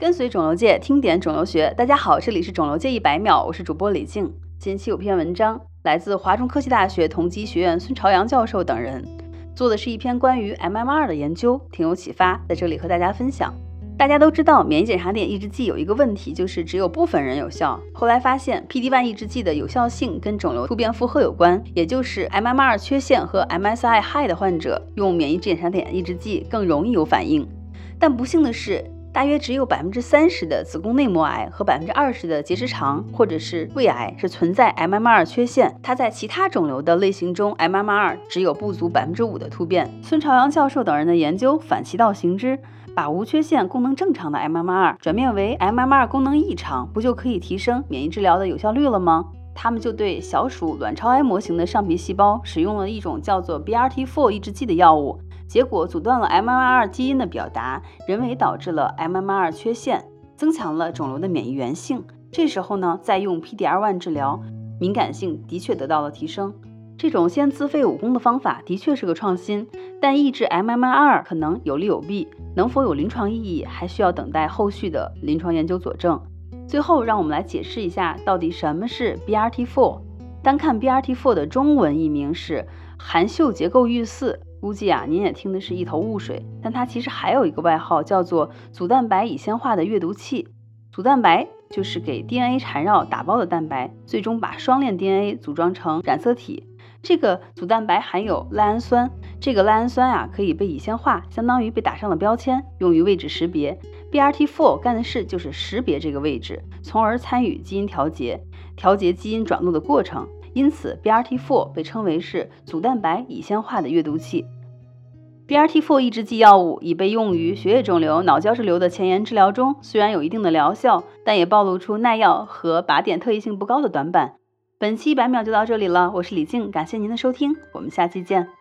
跟随肿瘤界听点肿瘤学，大家好，这里是肿瘤界一百秒，我是主播李静。近期有篇文章来自华中科技大学同济学院孙朝阳教授等人做的是一篇关于 MMR 的研究，挺有启发，在这里和大家分享。大家都知道，免疫检查点抑制剂有一个问题，就是只有部分人有效。后来发现，PD-1 抑制剂的有效性跟肿瘤突变负荷有关，也就是 MMR 缺陷和 MSI high 的患者用免疫检查点抑制剂更容易有反应。但不幸的是，大约只有百分之三十的子宫内膜癌和百分之二十的结直肠或者是胃癌是存在 MMR 缺陷。它在其他肿瘤的类型中，MMR 只有不足百分之五的突变。孙朝阳教授等人的研究反其道行之。把无缺陷、功能正常的 MMR 转变为 MMR 功能异常，不就可以提升免疫治疗的有效率了吗？他们就对小鼠卵巢癌模型的上皮细胞使用了一种叫做 BRT4 抑制剂的药物，结果阻断了 MMR 基因的表达，人为导致了 MMR 缺陷，增强了肿瘤的免疫原性。这时候呢，再用 PDR1 治疗，敏感性的确得到了提升。这种先自废武功的方法的确是个创新，但抑制 MMR 可能有利有弊，能否有临床意义，还需要等待后续的临床研究佐证。最后，让我们来解释一下，到底什么是 BRT4。单看 BRT4 的中文译名是含秀结构域四，估计啊您也听的是一头雾水，但它其实还有一个外号，叫做组蛋白乙酰化的阅读器。组蛋白就是给 DNA 缠绕打包的蛋白，最终把双链 DNA 组装成染色体。这个组蛋白含有赖氨酸，这个赖氨酸啊可以被乙酰化，相当于被打上了标签，用于位置识别。BRT4 干的事就是识别这个位置，从而参与基因调节，调节基因转录的过程。因此，BRT4 被称为是组蛋白乙酰化的阅读器。BRT4 抑制剂药物已被用于血液肿瘤、脑胶质瘤的前沿治疗中，虽然有一定的疗效，但也暴露出耐药和靶点特异性不高的短板。本期一百秒就到这里了，我是李静，感谢您的收听，我们下期见。